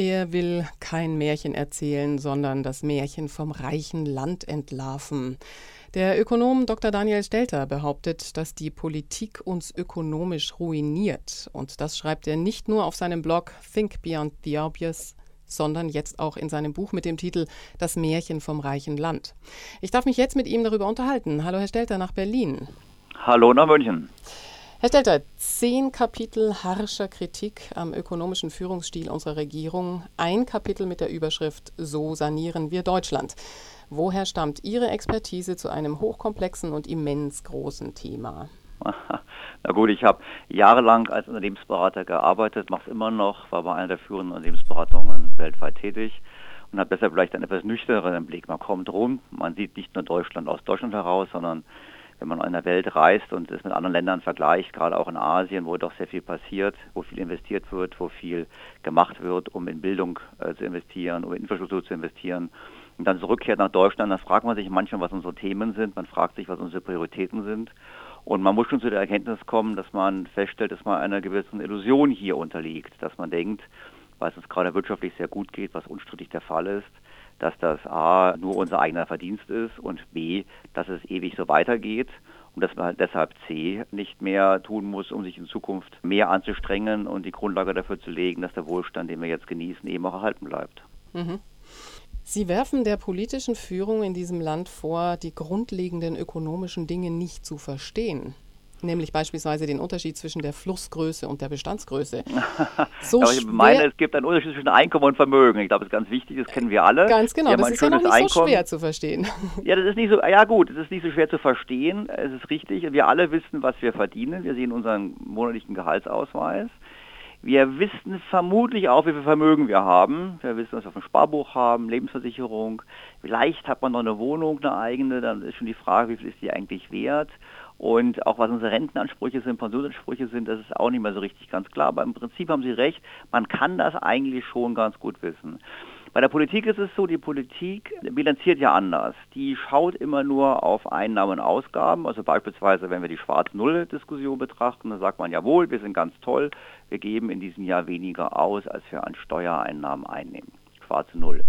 Er will kein Märchen erzählen, sondern das Märchen vom reichen Land entlarven. Der Ökonom Dr. Daniel Stelter behauptet, dass die Politik uns ökonomisch ruiniert. Und das schreibt er nicht nur auf seinem Blog Think Beyond the Obvious, sondern jetzt auch in seinem Buch mit dem Titel Das Märchen vom reichen Land. Ich darf mich jetzt mit ihm darüber unterhalten. Hallo, Herr Stelter, nach Berlin. Hallo nach München. Herr Stelter, zehn Kapitel harscher Kritik am ökonomischen Führungsstil unserer Regierung, ein Kapitel mit der Überschrift So sanieren wir Deutschland. Woher stammt Ihre Expertise zu einem hochkomplexen und immens großen Thema? Na gut, ich habe jahrelang als Unternehmensberater gearbeitet, mache es immer noch, war bei einer der führenden Unternehmensberatungen weltweit tätig und habe deshalb vielleicht einen etwas nüchterneren Blick. Man kommt rum, man sieht nicht nur Deutschland aus Deutschland heraus, sondern wenn man in der Welt reist und es mit anderen Ländern vergleicht, gerade auch in Asien, wo doch sehr viel passiert, wo viel investiert wird, wo viel gemacht wird, um in Bildung äh, zu investieren, um in Infrastruktur zu investieren, und dann zurückkehrt nach Deutschland, dann fragt man sich manchmal, was unsere Themen sind, man fragt sich, was unsere Prioritäten sind. Und man muss schon zu der Erkenntnis kommen, dass man feststellt, dass man einer gewissen Illusion hier unterliegt, dass man denkt, weil es uns gerade wirtschaftlich sehr gut geht, was unstrittig der Fall ist, dass das A nur unser eigener Verdienst ist und B, dass es ewig so weitergeht und dass man deshalb C nicht mehr tun muss, um sich in Zukunft mehr anzustrengen und die Grundlage dafür zu legen, dass der Wohlstand, den wir jetzt genießen, eben auch erhalten bleibt. Mhm. Sie werfen der politischen Führung in diesem Land vor, die grundlegenden ökonomischen Dinge nicht zu verstehen nämlich beispielsweise den Unterschied zwischen der Flussgröße und der Bestandsgröße. So Aber ich meine, es gibt einen Unterschied zwischen Einkommen und Vermögen. Ich glaube, das ist ganz wichtig, das kennen wir alle. Ganz genau, das ist ja noch nicht Einkommen. so schwer zu verstehen. Ja, das ist nicht so, ja gut, es ist nicht so schwer zu verstehen, es ist richtig. Wir alle wissen, was wir verdienen. Wir sehen unseren monatlichen Gehaltsausweis. Wir wissen vermutlich auch, wie viel Vermögen wir haben. Wir wissen, was wir auf dem Sparbuch haben, Lebensversicherung. Vielleicht hat man noch eine Wohnung, eine eigene, dann ist schon die Frage, wie viel ist die eigentlich wert. Und auch was unsere Rentenansprüche sind, Pensionsansprüche sind, das ist auch nicht mehr so richtig ganz klar. Aber im Prinzip haben Sie recht, man kann das eigentlich schon ganz gut wissen. Bei der Politik ist es so, die Politik bilanziert ja anders. Die schaut immer nur auf Einnahmen und Ausgaben. Also beispielsweise, wenn wir die Schwarz-Null-Diskussion betrachten, dann sagt man, jawohl, wir sind ganz toll, wir geben in diesem Jahr weniger aus, als wir an Steuereinnahmen einnehmen. Schwarze Null.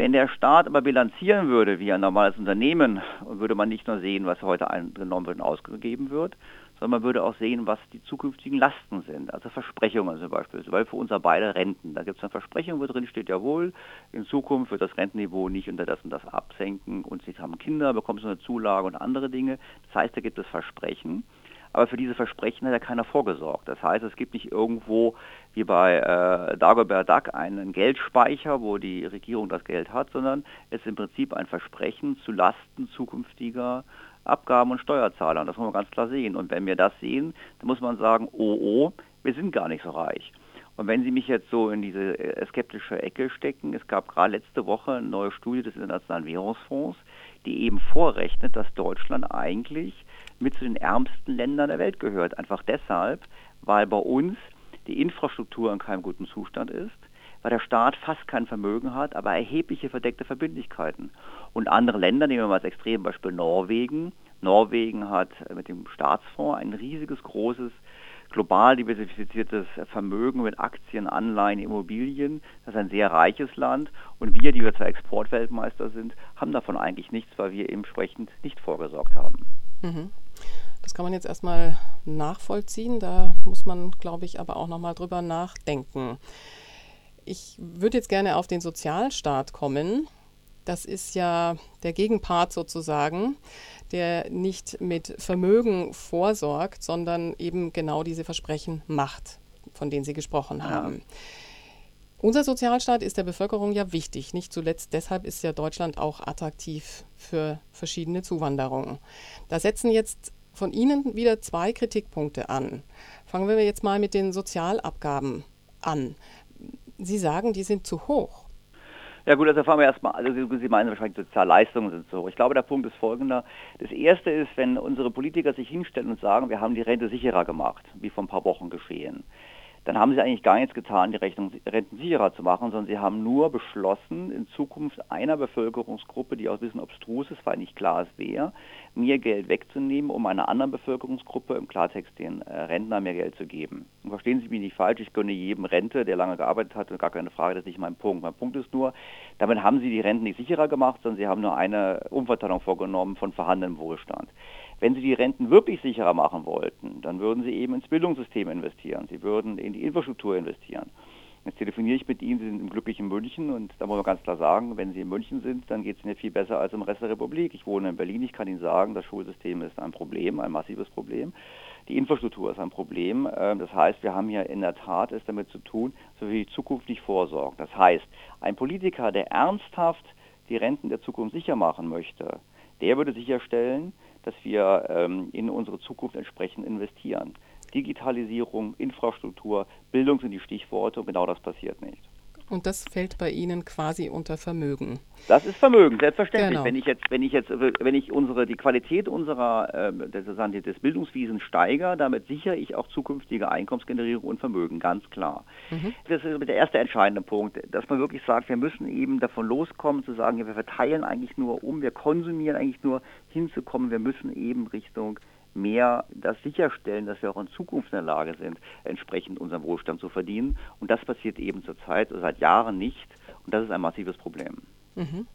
Wenn der Staat aber bilanzieren würde wie ein normales Unternehmen, würde man nicht nur sehen, was heute eingenommen wird und ausgegeben wird, sondern man würde auch sehen, was die zukünftigen Lasten sind, also Versprechungen zum Beispiel, weil für uns beide Renten, da gibt es eine Versprechung, wo drin steht, jawohl, in Zukunft wird das Rentenniveau nicht unter das und das absenken und Sie haben Kinder, bekommen Sie eine Zulage und andere Dinge. Das heißt, da gibt es Versprechen. Aber für diese Versprechen hat ja keiner vorgesorgt. Das heißt, es gibt nicht irgendwo wie bei äh, Dagobert Duck einen Geldspeicher, wo die Regierung das Geld hat, sondern es ist im Prinzip ein Versprechen zu Lasten zukünftiger Abgaben und Steuerzahler. Das muss man ganz klar sehen. Und wenn wir das sehen, dann muss man sagen, oh, oh, wir sind gar nicht so reich. Und wenn Sie mich jetzt so in diese äh, skeptische Ecke stecken, es gab gerade letzte Woche eine neue Studie des Internationalen Währungsfonds, die eben vorrechnet, dass Deutschland eigentlich mit zu den ärmsten Ländern der Welt gehört. Einfach deshalb, weil bei uns die Infrastruktur in keinem guten Zustand ist, weil der Staat fast kein Vermögen hat, aber erhebliche verdeckte Verbindlichkeiten. Und andere Länder, nehmen wir mal als Extrembeispiel Norwegen. Norwegen hat mit dem Staatsfonds ein riesiges, großes, global diversifiziertes Vermögen mit Aktien, Anleihen, Immobilien. Das ist ein sehr reiches Land. Und wir, die wir zwar Exportweltmeister sind, haben davon eigentlich nichts, weil wir entsprechend nicht vorgesorgt haben. Mhm. Das kann man jetzt erstmal nachvollziehen. Da muss man, glaube ich, aber auch nochmal drüber nachdenken. Ich würde jetzt gerne auf den Sozialstaat kommen. Das ist ja der Gegenpart sozusagen, der nicht mit Vermögen vorsorgt, sondern eben genau diese Versprechen macht, von denen Sie gesprochen haben. Ja. Unser Sozialstaat ist der Bevölkerung ja wichtig. Nicht zuletzt deshalb ist ja Deutschland auch attraktiv für verschiedene Zuwanderungen. Da setzen jetzt von Ihnen wieder zwei Kritikpunkte an. Fangen wir jetzt mal mit den Sozialabgaben an. Sie sagen, die sind zu hoch. Ja gut, also fangen wir erstmal, also Sie meinen wahrscheinlich Sozialleistungen sind hoch. Ich glaube, der Punkt ist folgender. Das erste ist, wenn unsere Politiker sich hinstellen und sagen, wir haben die Rente sicherer gemacht, wie vor ein paar Wochen geschehen dann haben sie eigentlich gar nichts getan, die Rechnung, Renten sicherer zu machen, sondern sie haben nur beschlossen, in Zukunft einer Bevölkerungsgruppe, die auch ein bisschen obstrus ist, weil nicht klar ist, wer, mehr Geld wegzunehmen, um einer anderen Bevölkerungsgruppe, im Klartext den äh, Rentner, mehr Geld zu geben. Und verstehen Sie mich nicht falsch, ich gönne jedem Rente, der lange gearbeitet hat, gar keine Frage, das ist nicht mein Punkt. Mein Punkt ist nur, damit haben Sie die Renten nicht sicherer gemacht, sondern Sie haben nur eine Umverteilung vorgenommen von vorhandenem Wohlstand. Wenn Sie die Renten wirklich sicherer machen wollten, dann würden Sie eben ins Bildungssystem investieren. Sie würden in die Infrastruktur investieren. Jetzt telefoniere ich mit Ihnen, Sie sind im glücklichen München und da muss man ganz klar sagen, wenn Sie in München sind, dann geht es Ihnen viel besser als im Rest der Republik. Ich wohne in Berlin, ich kann Ihnen sagen, das Schulsystem ist ein Problem, ein massives Problem. Die Infrastruktur ist ein Problem. Ähm, das heißt, wir haben hier in der Tat es damit zu tun, die Zukunft nicht vorsorgt. Das heißt, ein Politiker, der ernsthaft die Renten der Zukunft sicher machen möchte, der würde sicherstellen, dass wir ähm, in unsere Zukunft entsprechend investieren. Digitalisierung, Infrastruktur, Bildung sind die Stichworte und genau das passiert nicht. Und das fällt bei Ihnen quasi unter Vermögen. Das ist Vermögen, selbstverständlich. Genau. Wenn ich jetzt, wenn ich jetzt, wenn ich unsere, die Qualität unserer, äh, des Bildungswesens steigere, damit sichere ich auch zukünftige Einkommensgenerierung und Vermögen, ganz klar. Mhm. Das ist der erste entscheidende Punkt, dass man wirklich sagt, wir müssen eben davon loskommen, zu sagen, wir verteilen eigentlich nur um, wir konsumieren eigentlich nur hinzukommen, wir müssen eben Richtung mehr das sicherstellen, dass wir auch in Zukunft in der Lage sind, entsprechend unseren Wohlstand zu verdienen. Und das passiert eben zurzeit seit Jahren nicht. Und das ist ein massives Problem. Mhm.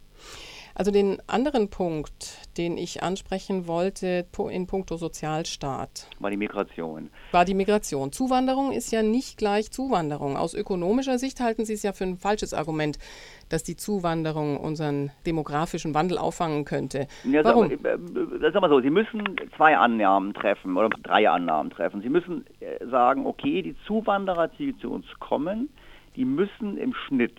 Also den anderen Punkt, den ich ansprechen wollte in puncto Sozialstaat. War die Migration. War die Migration. Zuwanderung ist ja nicht gleich Zuwanderung. Aus ökonomischer Sicht halten Sie es ja für ein falsches Argument, dass die Zuwanderung unseren demografischen Wandel auffangen könnte. Ja, Warum? Sag, äh, sag mal so, Sie müssen zwei Annahmen treffen oder drei Annahmen treffen. Sie müssen äh, sagen, okay, die Zuwanderer, die zu uns kommen, die müssen im Schnitt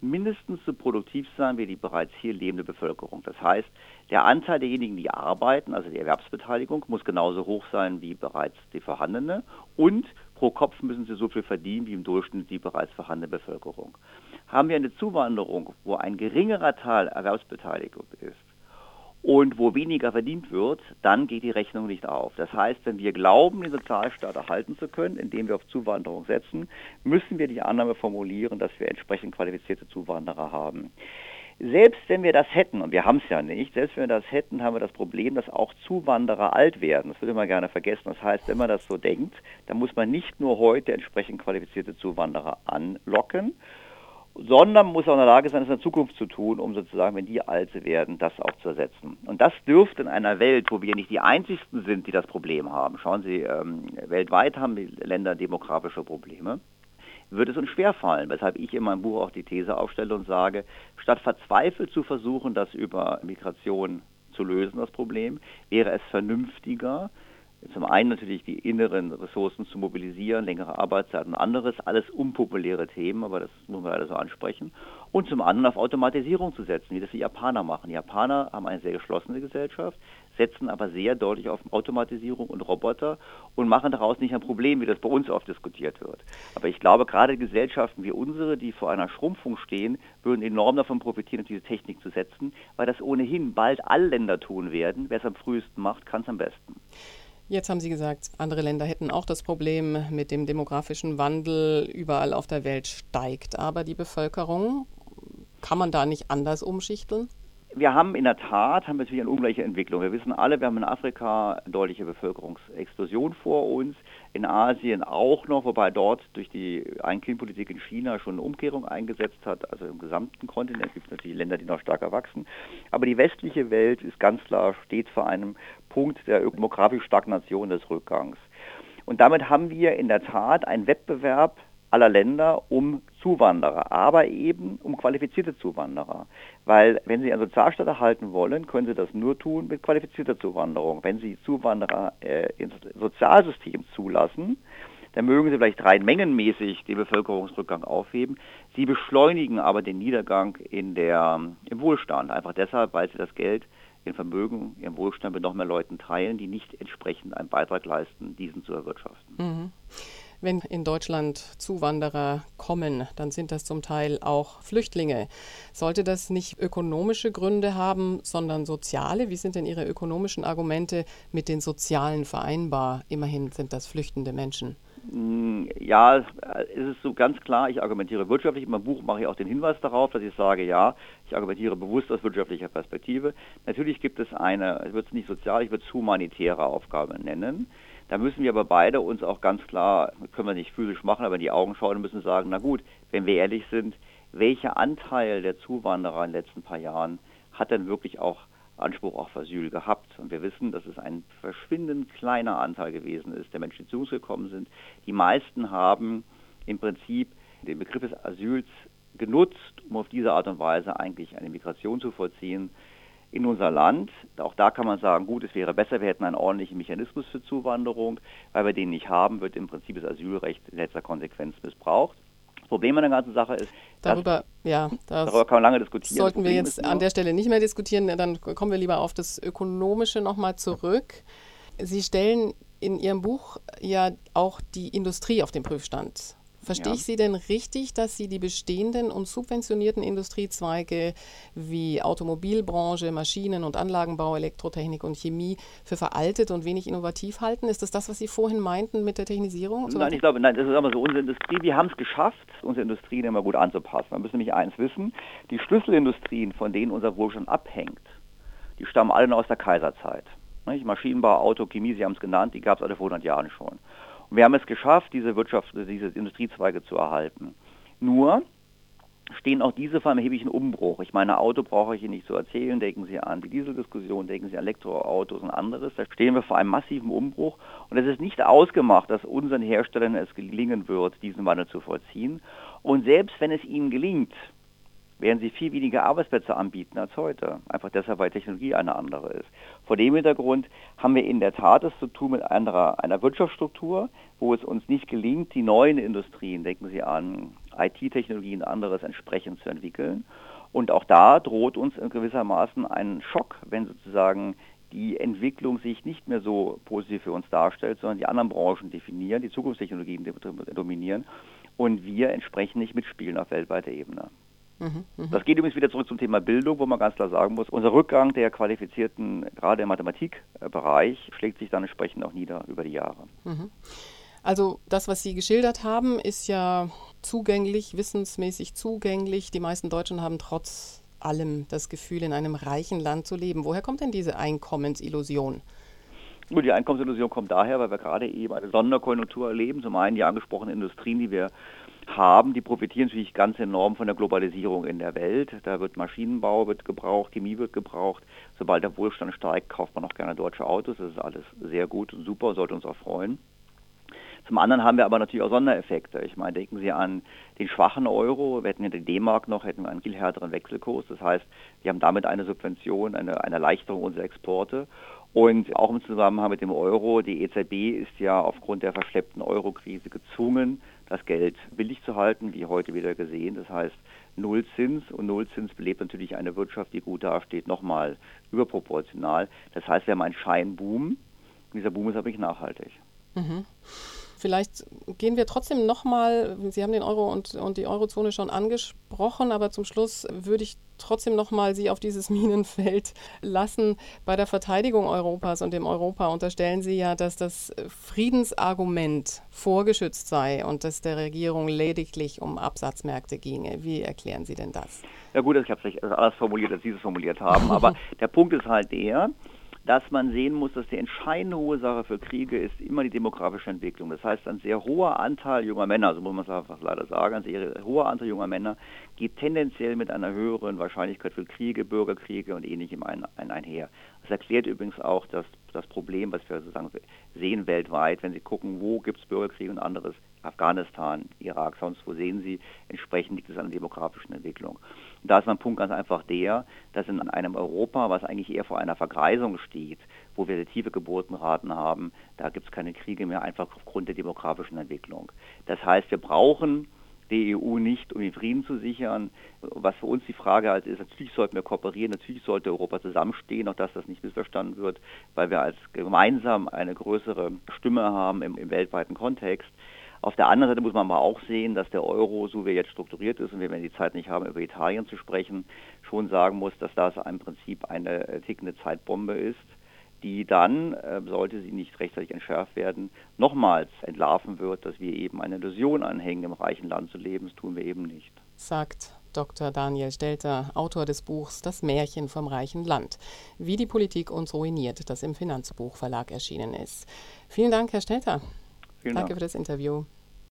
mindestens so produktiv sein wie die bereits hier lebende Bevölkerung. Das heißt, der Anteil derjenigen, die arbeiten, also die Erwerbsbeteiligung, muss genauso hoch sein wie bereits die vorhandene und pro Kopf müssen sie so viel verdienen wie im Durchschnitt die bereits vorhandene Bevölkerung. Haben wir eine Zuwanderung, wo ein geringerer Teil Erwerbsbeteiligung ist, und wo weniger verdient wird, dann geht die Rechnung nicht auf. Das heißt, wenn wir glauben, den Sozialstaat erhalten zu können, indem wir auf Zuwanderung setzen, müssen wir die Annahme formulieren, dass wir entsprechend qualifizierte Zuwanderer haben. Selbst wenn wir das hätten, und wir haben es ja nicht, selbst wenn wir das hätten, haben wir das Problem, dass auch Zuwanderer alt werden. Das würde man gerne vergessen. Das heißt, wenn man das so denkt, dann muss man nicht nur heute entsprechend qualifizierte Zuwanderer anlocken, sondern muss auch in der Lage sein, es in der Zukunft zu tun, um sozusagen, wenn die alte werden, das auch zu ersetzen. Und das dürfte in einer Welt, wo wir nicht die einzigsten sind, die das Problem haben. Schauen Sie, ähm, weltweit haben die Länder demografische Probleme wird es uns schwerfallen, weshalb ich in meinem Buch auch die These aufstelle und sage, statt verzweifelt zu versuchen, das über Migration zu lösen, das Problem, wäre es vernünftiger, zum einen natürlich die inneren Ressourcen zu mobilisieren, längere Arbeitszeit und anderes, alles unpopuläre Themen, aber das muss man leider so ansprechen. Und zum anderen auf Automatisierung zu setzen, wie das die Japaner machen. Die Japaner haben eine sehr geschlossene Gesellschaft, setzen aber sehr deutlich auf Automatisierung und Roboter und machen daraus nicht ein Problem, wie das bei uns oft diskutiert wird. Aber ich glaube, gerade Gesellschaften wie unsere, die vor einer Schrumpfung stehen, würden enorm davon profitieren, diese Technik zu setzen, weil das ohnehin bald alle Länder tun werden. Wer es am frühesten macht, kann es am besten. Jetzt haben Sie gesagt, andere Länder hätten auch das Problem mit dem demografischen Wandel. Überall auf der Welt steigt aber die Bevölkerung. Kann man da nicht anders umschichteln? Wir haben in der Tat haben wir natürlich eine ungleiche Entwicklung. Wir wissen alle, wir haben in Afrika eine deutliche Bevölkerungsexplosion vor uns, in Asien auch noch, wobei dort durch die Ein-Kind-Politik in China schon eine Umkehrung eingesetzt hat. Also im gesamten Kontinent gibt es natürlich Länder, die noch stärker wachsen. Aber die westliche Welt ist ganz klar, steht vor einem Punkt der demografischen Stagnation des Rückgangs. Und damit haben wir in der Tat einen Wettbewerb aller Länder um Zuwanderer, aber eben um qualifizierte Zuwanderer. Weil wenn Sie einen Sozialstaat erhalten wollen, können Sie das nur tun mit qualifizierter Zuwanderung. Wenn Sie Zuwanderer äh, ins Sozialsystem zulassen, dann mögen Sie vielleicht rein mengenmäßig den Bevölkerungsrückgang aufheben. Sie beschleunigen aber den Niedergang in der, im Wohlstand. Einfach deshalb, weil Sie das Geld Ihr Vermögen, Ihren Wohlstand mit noch mehr Leuten teilen, die nicht entsprechend einen Beitrag leisten, diesen zu erwirtschaften. Mhm. Wenn in Deutschland Zuwanderer kommen, dann sind das zum Teil auch Flüchtlinge. Sollte das nicht ökonomische Gründe haben, sondern soziale? Wie sind denn Ihre ökonomischen Argumente mit den sozialen vereinbar? Immerhin sind das flüchtende Menschen. Hm, ja, es ist so ganz klar, ich argumentiere wirtschaftlich. In meinem Buch mache ich auch den Hinweis darauf, dass ich sage, ja, ich argumentiere bewusst aus wirtschaftlicher Perspektive. Natürlich gibt es eine, ich würde es nicht sozial, ich würde es humanitäre Aufgabe nennen. Da müssen wir aber beide uns auch ganz klar, können wir nicht physisch machen, aber in die Augen schauen und müssen sagen, na gut, wenn wir ehrlich sind, welcher Anteil der Zuwanderer in den letzten paar Jahren hat denn wirklich auch Anspruch auf Asyl gehabt. Und wir wissen, dass es ein verschwindend kleiner Anteil gewesen ist, der Menschen, die zu uns gekommen sind. Die meisten haben im Prinzip den Begriff des Asyls genutzt, um auf diese Art und Weise eigentlich eine Migration zu vollziehen in unser Land. Auch da kann man sagen, gut, es wäre besser, wir hätten einen ordentlichen Mechanismus für Zuwanderung. Weil wir den nicht haben, wird im Prinzip das Asylrecht in letzter Konsequenz missbraucht. Problem an der ganzen Sache ist, darüber, ja, darüber kann man lange diskutieren. Sollten wir jetzt an der Stelle nicht mehr diskutieren, dann kommen wir lieber auf das Ökonomische nochmal zurück. Sie stellen in Ihrem Buch ja auch die Industrie auf den Prüfstand. Verstehe ja. ich Sie denn richtig, dass Sie die bestehenden und subventionierten Industriezweige wie Automobilbranche, Maschinen- und Anlagenbau, Elektrotechnik und Chemie für veraltet und wenig innovativ halten? Ist das das, was Sie vorhin meinten mit der Technisierung? So nein, ich glaube, nein, das ist aber so. Unsere Industrie, wir haben es geschafft, unsere Industrie immer gut anzupassen. Man müssen nämlich eins wissen, die Schlüsselindustrien, von denen unser Wohlstand abhängt, die stammen alle noch aus der Kaiserzeit. Maschinenbau, Auto, Chemie, Sie haben es genannt, die gab es alle vor 100 Jahren schon. Wir haben es geschafft, diese Wirtschaft, diese Industriezweige zu erhalten. Nur stehen auch diese vor einem erheblichen Umbruch. Ich meine, Auto brauche ich Ihnen nicht zu erzählen. Denken Sie an die Dieseldiskussion, denken Sie an Elektroautos und anderes. Da stehen wir vor einem massiven Umbruch. Und es ist nicht ausgemacht, dass unseren Herstellern es gelingen wird, diesen Wandel zu vollziehen. Und selbst wenn es ihnen gelingt, werden sie viel weniger Arbeitsplätze anbieten als heute. Einfach deshalb, weil Technologie eine andere ist. Vor dem Hintergrund haben wir in der Tat es zu tun mit einer, einer Wirtschaftsstruktur, wo es uns nicht gelingt, die neuen Industrien, denken Sie an IT-Technologien und anderes, entsprechend zu entwickeln. Und auch da droht uns in gewissermaßen ein Schock, wenn sozusagen die Entwicklung sich nicht mehr so positiv für uns darstellt, sondern die anderen Branchen definieren, die Zukunftstechnologien dominieren und wir entsprechend nicht mitspielen auf weltweiter Ebene. Mhm, das geht übrigens wieder zurück zum Thema Bildung, wo man ganz klar sagen muss, unser Rückgang der Qualifizierten, gerade im Mathematikbereich, schlägt sich dann entsprechend auch nieder über die Jahre. Mhm. Also das, was Sie geschildert haben, ist ja zugänglich, wissensmäßig zugänglich. Die meisten Deutschen haben trotz allem das Gefühl, in einem reichen Land zu leben. Woher kommt denn diese Einkommensillusion? Nur die Einkommensillusion kommt daher, weil wir gerade eben eine Sonderkonjunktur erleben. Zum einen die angesprochenen Industrien, die wir haben, die profitieren natürlich ganz enorm von der Globalisierung in der Welt. Da wird Maschinenbau wird gebraucht, Chemie wird gebraucht. Sobald der Wohlstand steigt, kauft man auch gerne deutsche Autos. Das ist alles sehr gut und super, sollte uns auch freuen. Zum anderen haben wir aber natürlich auch Sondereffekte. Ich meine, denken Sie an den schwachen Euro. Wir hätten ja den D-Mark noch, hätten wir einen viel härteren Wechselkurs. Das heißt, wir haben damit eine Subvention, eine, eine Erleichterung unserer Exporte. Und auch im Zusammenhang mit dem Euro, die EZB ist ja aufgrund der verschleppten Euro-Krise gezwungen, das Geld billig zu halten, wie heute wieder gesehen. Das heißt, Nullzins und Nullzins belebt natürlich eine Wirtschaft, die gut dasteht, nochmal überproportional. Das heißt, wir haben einen Scheinboom. Dieser Boom ist aber nicht nachhaltig. Mhm. Vielleicht gehen wir trotzdem nochmal, Sie haben den Euro und, und die Eurozone schon angesprochen, aber zum Schluss würde ich trotzdem nochmal Sie auf dieses Minenfeld lassen. Bei der Verteidigung Europas und dem Europa unterstellen Sie ja, dass das Friedensargument vorgeschützt sei und dass der Regierung lediglich um Absatzmärkte ginge. Wie erklären Sie denn das? Ja gut, ich habe es alles formuliert, als Sie es formuliert haben, aber der Punkt ist halt der, dass man sehen muss, dass die entscheidende Ursache für Kriege ist immer die demografische Entwicklung. Das heißt, ein sehr hoher Anteil junger Männer, so muss man es einfach leider sagen, ein sehr hoher Anteil junger Männer geht tendenziell mit einer höheren Wahrscheinlichkeit für Kriege, Bürgerkriege und ähnlichem ein, ein, einher. Das erklärt übrigens auch das, das Problem, was wir sozusagen sehen weltweit, wenn Sie gucken, wo gibt es Bürgerkriege und anderes, Afghanistan, Irak, sonst wo sehen Sie, entsprechend liegt es an der demografischen Entwicklung. Da ist mein Punkt ganz einfach der, dass in einem Europa, was eigentlich eher vor einer Vergreisung steht, wo wir tiefe Geburtenraten haben, da gibt es keine Kriege mehr, einfach aufgrund der demografischen Entwicklung. Das heißt, wir brauchen die EU nicht, um den Frieden zu sichern. Was für uns die Frage halt ist, natürlich sollten wir kooperieren, natürlich sollte Europa zusammenstehen, auch dass das nicht missverstanden wird, weil wir als gemeinsam eine größere Stimme haben im, im weltweiten Kontext. Auf der anderen Seite muss man aber auch sehen, dass der Euro, so wie er jetzt strukturiert ist, und wir werden die Zeit nicht haben, über Italien zu sprechen, schon sagen muss, dass das im Prinzip eine äh, tickende Zeitbombe ist die dann, äh, sollte sie nicht rechtzeitig entschärft werden, nochmals entlarven wird, dass wir eben eine Illusion anhängen, im reichen Land zu leben. Das tun wir eben nicht. Sagt Dr. Daniel Stelter, Autor des Buchs Das Märchen vom reichen Land, wie die Politik uns ruiniert, das im Finanzbuchverlag erschienen ist. Vielen Dank, Herr Stelter. Vielen Danke Dank. für das Interview.